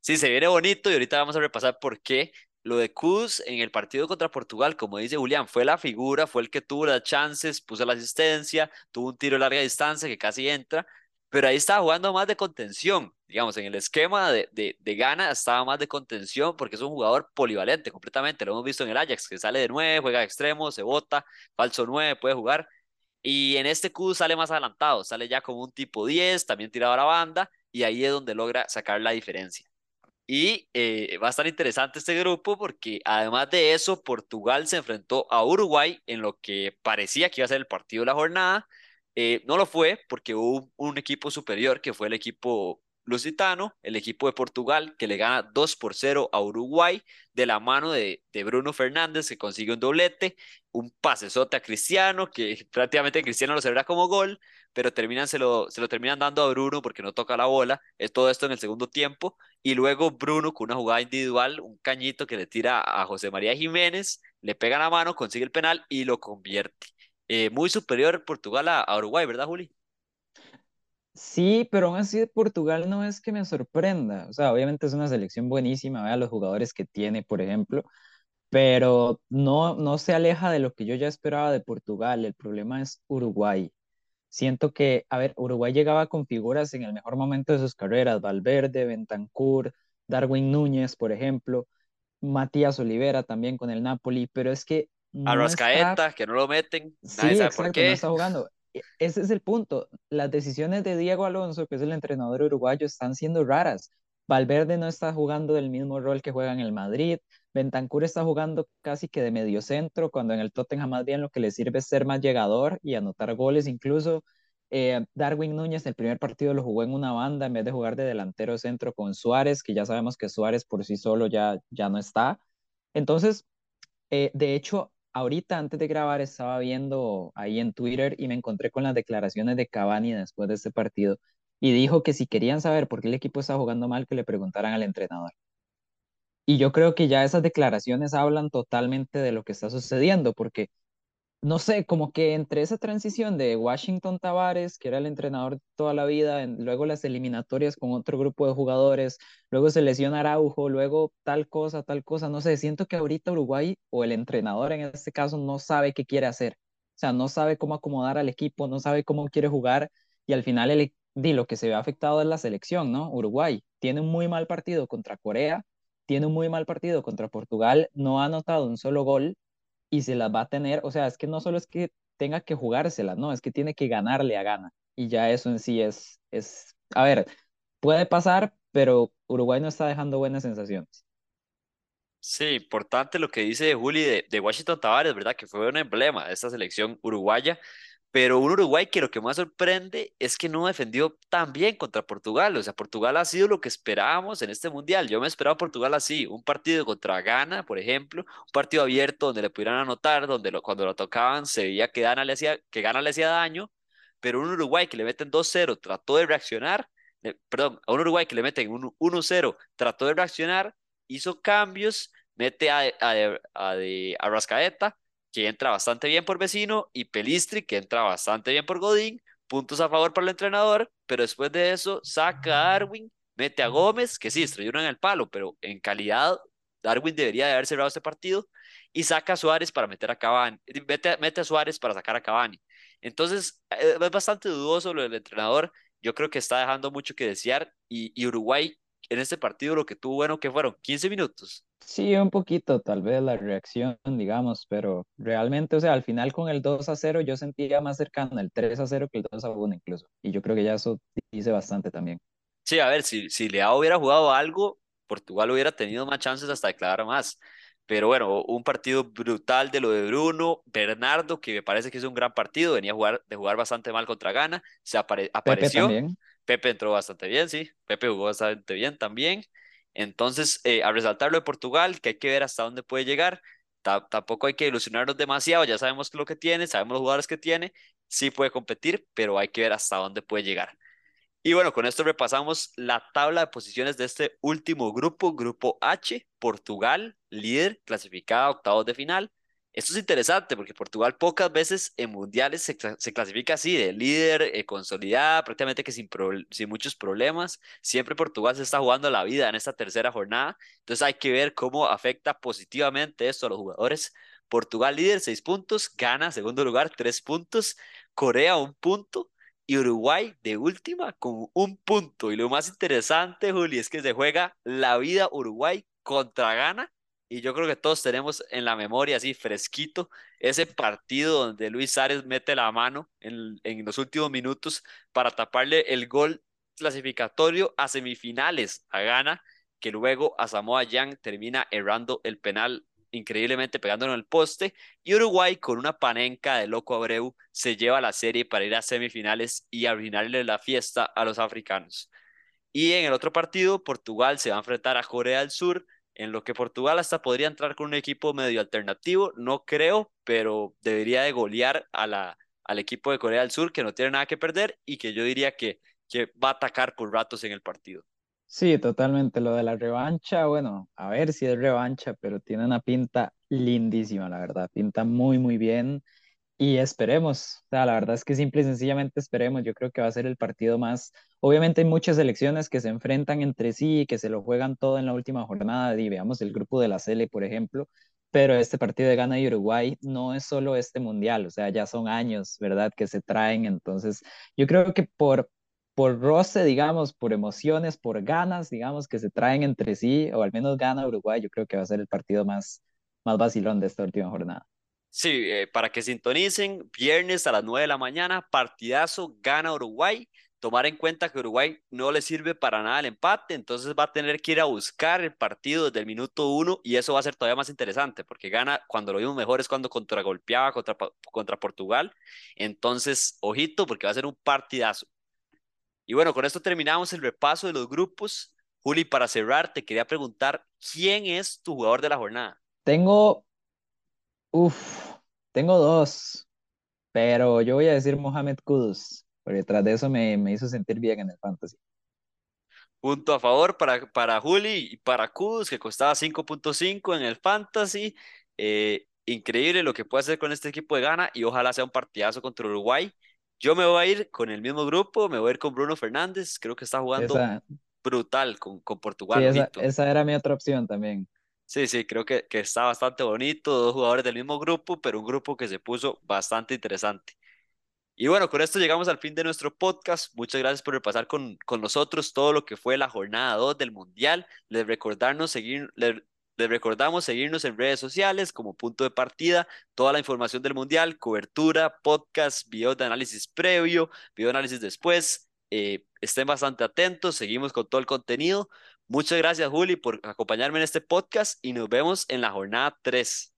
Sí, se viene bonito y ahorita vamos a repasar por qué lo de Kuz en el partido contra Portugal, como dice Julián, fue la figura, fue el que tuvo las chances, puso la asistencia, tuvo un tiro a larga distancia que casi entra, pero ahí estaba jugando más de contención, digamos, en el esquema de, de, de estaba más de contención porque es un jugador polivalente completamente, lo hemos visto en el Ajax, que sale de 9, juega de extremo, se bota, falso 9, puede jugar, y en este Kuz sale más adelantado, sale ya como un tipo 10, también tirado a banda, y ahí es donde logra sacar la diferencia. Y eh, va a estar interesante este grupo porque además de eso, Portugal se enfrentó a Uruguay en lo que parecía que iba a ser el partido de la jornada. Eh, no lo fue porque hubo un equipo superior que fue el equipo lusitano, el equipo de Portugal, que le gana 2 por 0 a Uruguay de la mano de, de Bruno Fernández, que consigue un doblete, un pasesote a Cristiano, que prácticamente Cristiano lo celebra como gol, pero terminan, se, lo, se lo terminan dando a Bruno porque no toca la bola, es todo esto en el segundo tiempo, y luego Bruno con una jugada individual, un cañito que le tira a José María Jiménez, le pega la mano, consigue el penal y lo convierte. Eh, muy superior Portugal a, Uruguay, ¿verdad, Juli? Sí, pero aún así Portugal no es que me sorprenda. O sea, obviamente es una selección buenísima, vea los jugadores que tiene, por ejemplo, pero no, no se aleja de lo que yo ya esperaba de Portugal. El problema es Uruguay. Siento que, a ver, Uruguay llegaba con figuras en el mejor momento de sus carreras, Valverde, Bentancur, Darwin Núñez, por ejemplo, Matías Olivera también con el Napoli, pero es que no Arrascaeta, está... que no lo meten, Sí, nadie sabe por exacto, no qué. está jugando. E- Ese es el punto. Las decisiones de Diego Alonso, que es el entrenador uruguayo, están siendo raras. Valverde no está jugando del mismo rol que juega en el Madrid. Bentancur está jugando casi que de mediocentro, cuando en el Tottenham más bien lo que le sirve es ser más llegador y anotar goles. Incluso eh, Darwin Núñez el primer partido lo jugó en una banda en vez de jugar de delantero centro con Suárez, que ya sabemos que Suárez por sí solo ya, ya no está. Entonces, eh, de hecho, ahorita antes de grabar estaba viendo ahí en Twitter y me encontré con las declaraciones de Cavani después de este partido y dijo que si querían saber por qué el equipo está jugando mal, que le preguntaran al entrenador. Y yo creo que ya esas declaraciones hablan totalmente de lo que está sucediendo, porque no sé, como que entre esa transición de Washington Tavares, que era el entrenador toda la vida, en- luego las eliminatorias con otro grupo de jugadores, luego se lesiona Araujo, luego tal cosa, tal cosa, no sé, siento que ahorita Uruguay o el entrenador en este caso no sabe qué quiere hacer, o sea, no sabe cómo acomodar al equipo, no sabe cómo quiere jugar y al final el, di, lo que se ve afectado es la selección, ¿no? Uruguay tiene un muy mal partido contra Corea, tiene un muy mal partido contra Portugal, no ha anotado un solo gol y se las va a tener, o sea, es que no solo es que tenga que jugárselas, no, es que tiene que ganarle a Gana. Y ya eso en sí es, es, a ver, puede pasar, pero Uruguay no está dejando buenas sensaciones. Sí, importante lo que dice Juli de, de Washington Tavares, ¿verdad? Que fue un emblema de esta selección uruguaya, pero un Uruguay que lo que más sorprende es que no defendió tan bien contra Portugal. O sea, Portugal ha sido lo que esperábamos en este mundial. Yo me esperaba a Portugal así, un partido contra Ghana, por ejemplo, un partido abierto donde le pudieran anotar, donde lo- cuando lo tocaban se veía que Ghana le hacía, que Ghana le daño, pero un Uruguay que le meten 2-0 trató de reaccionar, eh, perdón, a un Uruguay que le meten un 1-0 trató de reaccionar hizo cambios, mete a, a, a, de, a Rascaeta, que entra bastante bien por Vecino, y Pelistri, que entra bastante bien por Godín, puntos a favor para el entrenador, pero después de eso saca a Darwin, mete a Gómez, que sí, estrellaron en el palo, pero en calidad, Darwin debería de haber cerrado este partido y saca a Suárez para meter a Cavani, mete, mete a Suárez para sacar a Cavani. Entonces, eh, es bastante dudoso lo del entrenador. Yo creo que está dejando mucho que desear y Uruguay en este partido lo que tuvo bueno que fueron 15 minutos. Sí, un poquito, tal vez la reacción, digamos, pero realmente, o sea, al final con el 2 a 0 yo sentía más cercano el 3 a 0 que el 2 a 1 incluso. Y yo creo que ya eso dice bastante también. Sí, a ver, si, si Leao hubiera jugado algo, Portugal hubiera tenido más chances hasta declarar más. Pero bueno, un partido brutal de lo de Bruno, Bernardo, que me parece que es un gran partido, venía a jugar, de jugar bastante mal contra Ghana, se apareció. Pepe también. Pepe entró bastante bien, sí. Pepe jugó bastante bien también. Entonces, eh, a resaltar lo de Portugal, que hay que ver hasta dónde puede llegar. tampoco hay que ilusionarnos demasiado, ya sabemos lo que tiene, sabemos los jugadores que tiene, sí puede competir, pero hay que ver hasta dónde puede llegar. Y bueno, con esto repasamos la tabla de posiciones de este último grupo, grupo H, Portugal, líder, clasificada a octavos de final, esto es interesante porque Portugal pocas veces en mundiales se, clasifica así, de líder, eh, consolidada, prácticamente que sin, muchos problemas. Siempre Portugal se está jugando la vida en esta tercera jornada. Entonces hay que ver cómo afecta positivamente esto a los jugadores. Portugal líder, seis puntos. Gana, segundo lugar, tres puntos. Corea, un punto. Y Uruguay de última con un punto. Y lo más interesante, Juli, es que se juega la vida Uruguay contra Ghana y yo creo que todos tenemos en la memoria así fresquito ese partido donde Luis Suárez mete la mano en, en los últimos minutos para taparle el gol clasificatorio a semifinales a Ghana, que luego a Samoa Yang termina errando el penal increíblemente pegándolo en el poste y Uruguay con una panenca de loco Abreu se lleva la serie para ir a semifinales y arruinarle la fiesta a los africanos. Y en el otro partido, Portugal se va a enfrentar a Corea del Sur en lo que Portugal hasta podría entrar con un equipo medio alternativo, no creo, pero debería de golear a la, al equipo de Corea del Sur, que no tiene nada que perder y que yo diría que, que va a atacar por ratos en el partido. Sí, totalmente. Lo de la revancha, bueno, a ver si es revancha, pero tiene una pinta lindísima, la verdad. Pinta muy, muy bien. Y esperemos, o sea, la verdad es que simple y sencillamente esperemos. Yo creo que va a ser el partido más. Obviamente hay muchas selecciones que se enfrentan entre sí y que se lo juegan todo en la última jornada. Y veamos el grupo de la Sele, por ejemplo. Pero este partido de Ghana y Uruguay no es solo este mundial, o sea, ya son años, ¿verdad?, que se traen. Entonces, yo creo que por, por roce, digamos, por emociones, por ganas, digamos, que se traen entre sí, o al menos gana Uruguay, yo creo que va a ser el partido más, más vacilón de esta última jornada. Sí, eh, para que sintonicen, viernes a las 9 de la mañana, partidazo, gana Uruguay. Tomar en cuenta que Uruguay no le sirve para nada el empate, entonces va a tener que ir a buscar el partido desde el minuto uno y eso va a ser todavía más interesante porque gana cuando lo vimos mejor es cuando contragolpeaba contra, contra Portugal. Entonces, ojito porque va a ser un partidazo. Y bueno, con esto terminamos el repaso de los grupos. Juli, para cerrar, te quería preguntar, ¿quién es tu jugador de la jornada? Tengo Uf, tengo dos, pero yo voy a decir Mohamed Kudus, porque tras de eso me, me hizo sentir bien en el fantasy. Punto a favor para, para Juli y para Kudus, que costaba 5.5 en el fantasy. Eh, increíble lo que puede hacer con este equipo de Ghana y ojalá sea un partidazo contra Uruguay. Yo me voy a ir con el mismo grupo, me voy a ir con Bruno Fernández, creo que está jugando brutal con, con Portugal. Sí, esa, esa, era mi otra opción también. Sí, sí, creo que, que está bastante bonito, dos jugadores del mismo grupo, pero un grupo que se puso bastante interesante. Y bueno, con esto llegamos al fin de nuestro podcast. Muchas gracias por repasar con, con nosotros todo lo que fue la jornada 2 del Mundial. Les, recordarnos seguir, les, les, recordamos seguirnos en redes sociales como punto de partida, toda la información del Mundial, cobertura, podcast, video de análisis previo, video de análisis después. Eh, estén bastante atentos, seguimos con todo el contenido. Muchas gracias, Juli, por acompañarme en este podcast y nos vemos en la jornada 3.